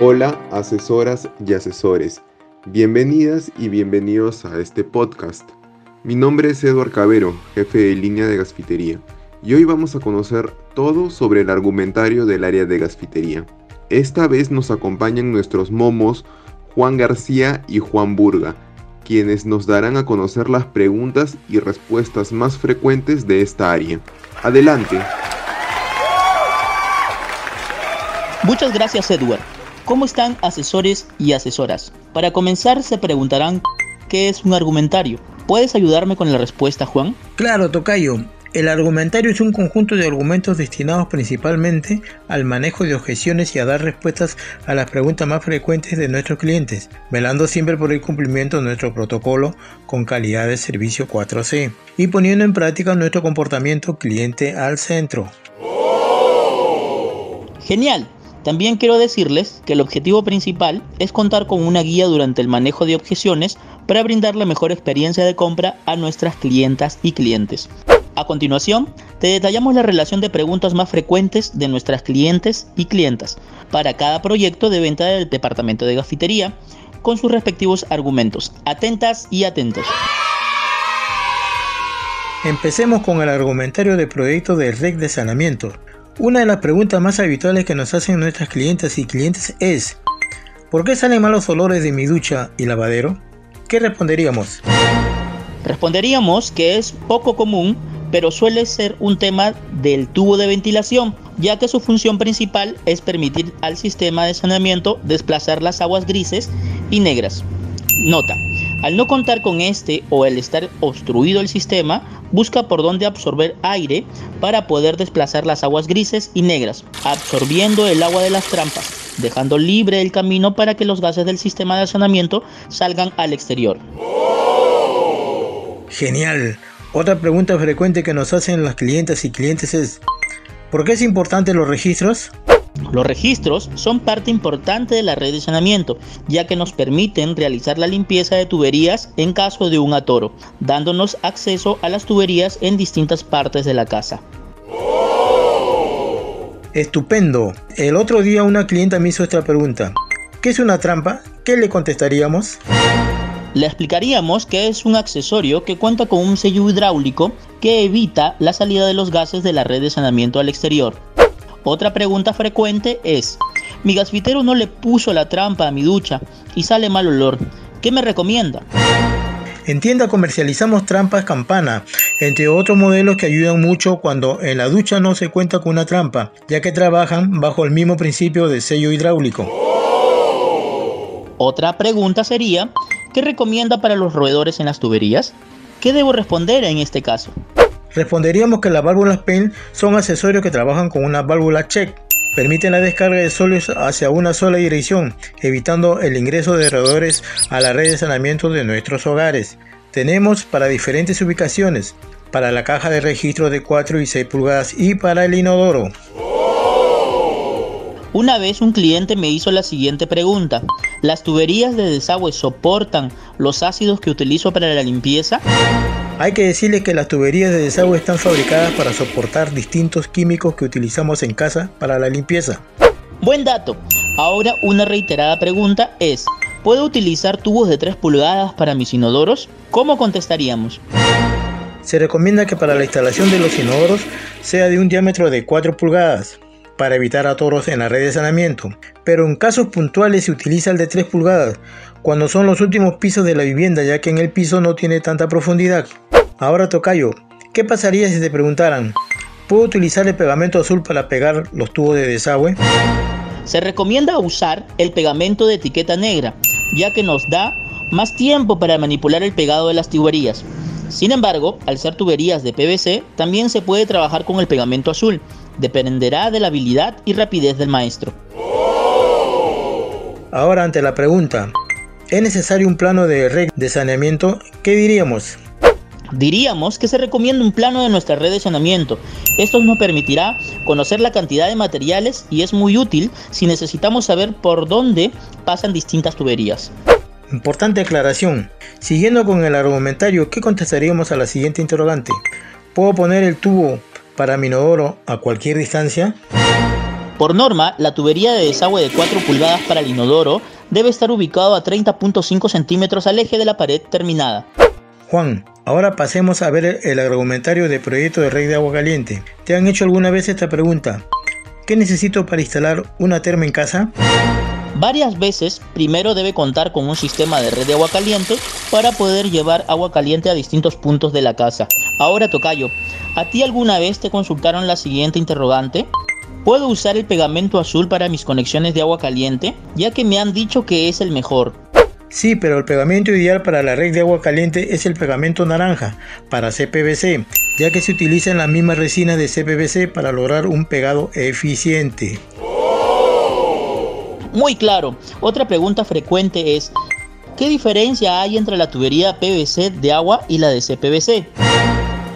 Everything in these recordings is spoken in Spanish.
Hola, asesoras y asesores. Bienvenidas y bienvenidos a este podcast. Mi nombre es Eduard Cabero, jefe de línea de gasfitería, y hoy vamos a conocer todo sobre el argumentario del área de gasfitería. Esta vez nos acompañan nuestros momos Juan García y Juan Burga, quienes nos darán a conocer las preguntas y respuestas más frecuentes de esta área. Adelante. Muchas gracias Edward. ¿Cómo están asesores y asesoras? Para comenzar se preguntarán ¿qué es un argumentario? ¿Puedes ayudarme con la respuesta Juan? Claro, Tocayo. El argumentario es un conjunto de argumentos destinados principalmente al manejo de objeciones y a dar respuestas a las preguntas más frecuentes de nuestros clientes, velando siempre por el cumplimiento de nuestro protocolo con calidad de servicio 4C y poniendo en práctica nuestro comportamiento cliente al centro. Genial. También quiero decirles que el objetivo principal es contar con una guía durante el manejo de objeciones para brindar la mejor experiencia de compra a nuestras clientas y clientes. A continuación, te detallamos la relación de preguntas más frecuentes de nuestras clientes y clientas para cada proyecto de venta del departamento de gafitería con sus respectivos argumentos. Atentas y atentos. Empecemos con el argumentario de proyecto del REC de saneamiento. Una de las preguntas más habituales que nos hacen nuestras clientes y clientes es ¿Por qué salen malos olores de mi ducha y lavadero? ¿Qué responderíamos? Responderíamos que es poco común pero suele ser un tema del tubo de ventilación, ya que su función principal es permitir al sistema de saneamiento desplazar las aguas grises y negras. Nota, al no contar con este o el estar obstruido el sistema, busca por dónde absorber aire para poder desplazar las aguas grises y negras, absorbiendo el agua de las trampas, dejando libre el camino para que los gases del sistema de saneamiento salgan al exterior. Genial. Otra pregunta frecuente que nos hacen las clientes y clientes es, ¿por qué es importante los registros? Los registros son parte importante de la red de saneamiento, ya que nos permiten realizar la limpieza de tuberías en caso de un atoro, dándonos acceso a las tuberías en distintas partes de la casa. Estupendo. El otro día una clienta me hizo esta pregunta. ¿Qué es una trampa? ¿Qué le contestaríamos? Le explicaríamos que es un accesorio que cuenta con un sello hidráulico que evita la salida de los gases de la red de saneamiento al exterior. Otra pregunta frecuente es, mi gasfitero no le puso la trampa a mi ducha y sale mal olor, ¿qué me recomienda? En tienda comercializamos trampas campana, entre otros modelos que ayudan mucho cuando en la ducha no se cuenta con una trampa, ya que trabajan bajo el mismo principio de sello hidráulico. Otra pregunta sería, ¿Qué recomienda para los roedores en las tuberías? ¿Qué debo responder en este caso? Responderíamos que las válvulas PEN son accesorios que trabajan con una válvula check. Permiten la descarga de sólidos hacia una sola dirección, evitando el ingreso de roedores a la red de saneamiento de nuestros hogares. Tenemos para diferentes ubicaciones, para la caja de registro de 4 y 6 pulgadas y para el inodoro. Una vez un cliente me hizo la siguiente pregunta. ¿Las tuberías de desagüe soportan los ácidos que utilizo para la limpieza? Hay que decirle que las tuberías de desagüe están fabricadas para soportar distintos químicos que utilizamos en casa para la limpieza. Buen dato. Ahora una reiterada pregunta es, ¿puedo utilizar tubos de 3 pulgadas para mis inodoros? ¿Cómo contestaríamos? Se recomienda que para la instalación de los inodoros sea de un diámetro de 4 pulgadas para evitar atoros en la red de saneamiento, pero en casos puntuales se utiliza el de 3 pulgadas, cuando son los últimos pisos de la vivienda ya que en el piso no tiene tanta profundidad. Ahora Tocayo, ¿qué pasaría si te preguntaran, ¿puedo utilizar el pegamento azul para pegar los tubos de desagüe? Se recomienda usar el pegamento de etiqueta negra, ya que nos da más tiempo para manipular el pegado de las tuberías. Sin embargo, al ser tuberías de PVC, también se puede trabajar con el pegamento azul, dependerá de la habilidad y rapidez del maestro. Ahora ante la pregunta, ¿es necesario un plano de red de saneamiento? ¿Qué diríamos? Diríamos que se recomienda un plano de nuestra red de saneamiento. Esto nos permitirá conocer la cantidad de materiales y es muy útil si necesitamos saber por dónde pasan distintas tuberías. Importante aclaración. Siguiendo con el argumentario, ¿qué contestaríamos a la siguiente interrogante? ¿Puedo poner el tubo para mi inodoro a cualquier distancia? Por norma, la tubería de desagüe de 4 pulgadas para el inodoro debe estar ubicado a 30.5 centímetros al eje de la pared terminada. Juan, ahora pasemos a ver el argumentario de proyecto de red de agua caliente. ¿Te han hecho alguna vez esta pregunta? ¿Qué necesito para instalar una terma en casa? Varias veces, primero debe contar con un sistema de red de agua caliente para poder llevar agua caliente a distintos puntos de la casa. Ahora, Tocayo, ¿a ti alguna vez te consultaron la siguiente interrogante? ¿Puedo usar el pegamento azul para mis conexiones de agua caliente? Ya que me han dicho que es el mejor. Sí, pero el pegamento ideal para la red de agua caliente es el pegamento naranja para CPVC, ya que se utiliza en la misma resina de CPVC para lograr un pegado eficiente. Muy claro. Otra pregunta frecuente es, ¿qué diferencia hay entre la tubería PVC de agua y la de CPVC?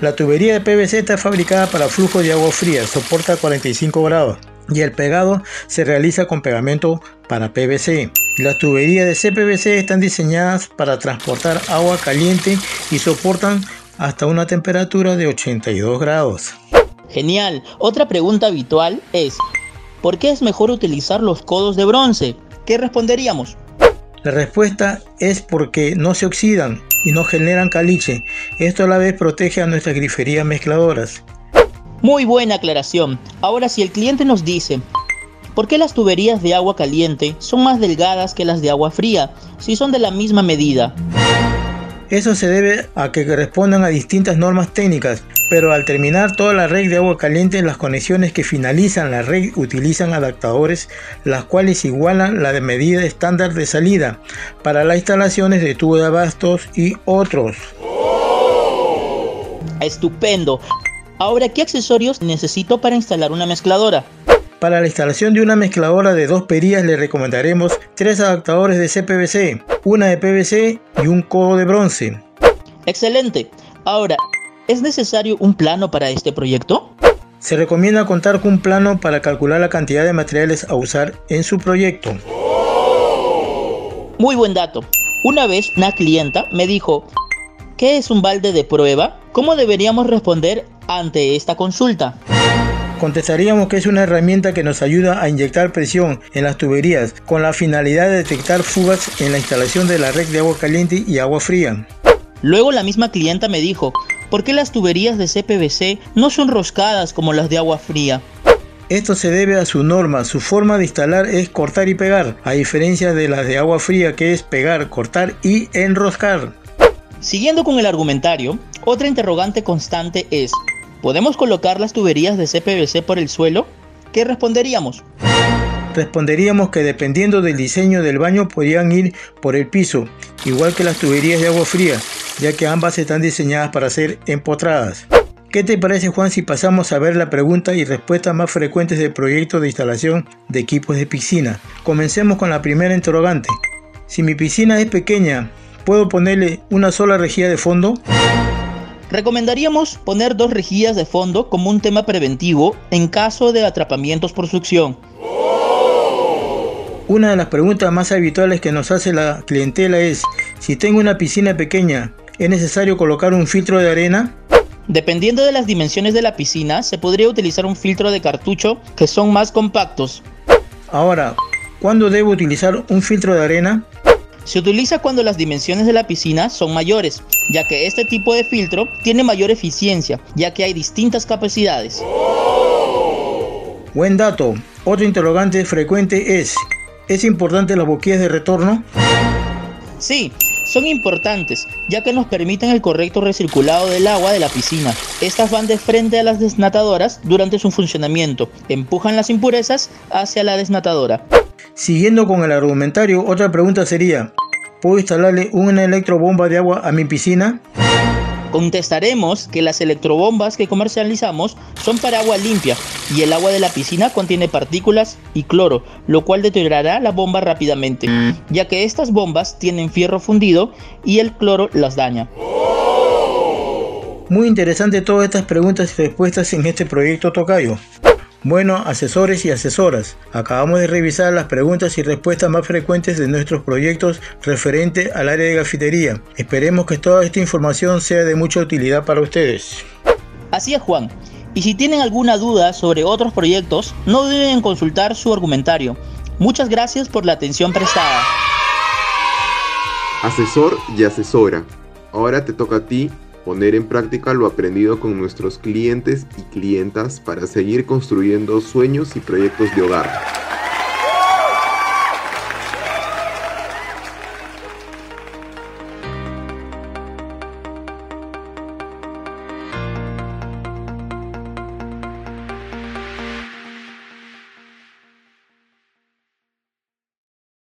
La tubería de PVC está fabricada para flujo de agua fría, soporta 45 grados y el pegado se realiza con pegamento para PVC. Las tuberías de CPVC están diseñadas para transportar agua caliente y soportan hasta una temperatura de 82 grados. Genial. Otra pregunta habitual es, ¿por qué es mejor utilizar los codos de bronce? ¿Qué responderíamos? La respuesta es porque no se oxidan y no generan caliche. Esto a la vez protege a nuestras griferías mezcladoras. Muy buena aclaración. Ahora si el cliente nos dice, ¿por qué las tuberías de agua caliente son más delgadas que las de agua fría si son de la misma medida? Eso se debe a que respondan a distintas normas técnicas, pero al terminar toda la red de agua caliente, las conexiones que finalizan la red utilizan adaptadores, las cuales igualan la de medida estándar de salida para las instalaciones de tubo de abastos y otros. Estupendo. Ahora, ¿qué accesorios necesito para instalar una mezcladora? Para la instalación de una mezcladora de dos perillas le recomendaremos tres adaptadores de CPVC, una de PVC y un codo de bronce. Excelente. Ahora, ¿es necesario un plano para este proyecto? Se recomienda contar con un plano para calcular la cantidad de materiales a usar en su proyecto. Muy buen dato. Una vez una clienta me dijo, ¿qué es un balde de prueba? ¿Cómo deberíamos responder ante esta consulta? Contestaríamos que es una herramienta que nos ayuda a inyectar presión en las tuberías con la finalidad de detectar fugas en la instalación de la red de agua caliente y agua fría. Luego la misma clienta me dijo, ¿por qué las tuberías de CPVC no son roscadas como las de agua fría? Esto se debe a su norma, su forma de instalar es cortar y pegar, a diferencia de las de agua fría que es pegar, cortar y enroscar. Siguiendo con el argumentario, otra interrogante constante es, ¿Podemos colocar las tuberías de CPVC por el suelo? ¿Qué responderíamos? Responderíamos que dependiendo del diseño del baño podrían ir por el piso, igual que las tuberías de agua fría, ya que ambas están diseñadas para ser empotradas. ¿Qué te parece Juan si pasamos a ver la pregunta y respuesta más frecuentes del proyecto de instalación de equipos de piscina? Comencemos con la primera interrogante. Si mi piscina es pequeña, ¿puedo ponerle una sola rejilla de fondo? Recomendaríamos poner dos rejillas de fondo como un tema preventivo en caso de atrapamientos por succión. Una de las preguntas más habituales que nos hace la clientela es, si tengo una piscina pequeña, ¿es necesario colocar un filtro de arena? Dependiendo de las dimensiones de la piscina, se podría utilizar un filtro de cartucho que son más compactos. Ahora, ¿cuándo debo utilizar un filtro de arena? Se utiliza cuando las dimensiones de la piscina son mayores, ya que este tipo de filtro tiene mayor eficiencia, ya que hay distintas capacidades. Buen dato. Otro interrogante frecuente es, ¿es importante las boquillas de retorno? Sí, son importantes, ya que nos permiten el correcto recirculado del agua de la piscina. Estas van de frente a las desnatadoras durante su funcionamiento, empujan las impurezas hacia la desnatadora. Siguiendo con el argumentario, otra pregunta sería, ¿puedo instalarle una electrobomba de agua a mi piscina? Contestaremos que las electrobombas que comercializamos son para agua limpia y el agua de la piscina contiene partículas y cloro, lo cual deteriorará la bomba rápidamente, ya que estas bombas tienen fierro fundido y el cloro las daña. Muy interesante todas estas preguntas y respuestas en este proyecto Tocayo. Bueno, asesores y asesoras, acabamos de revisar las preguntas y respuestas más frecuentes de nuestros proyectos referente al área de gafitería. Esperemos que toda esta información sea de mucha utilidad para ustedes. Así es, Juan. Y si tienen alguna duda sobre otros proyectos, no deben consultar su argumentario. Muchas gracias por la atención prestada. Asesor y asesora. Ahora te toca a ti poner en práctica lo aprendido con nuestros clientes y clientas para seguir construyendo sueños y proyectos de hogar.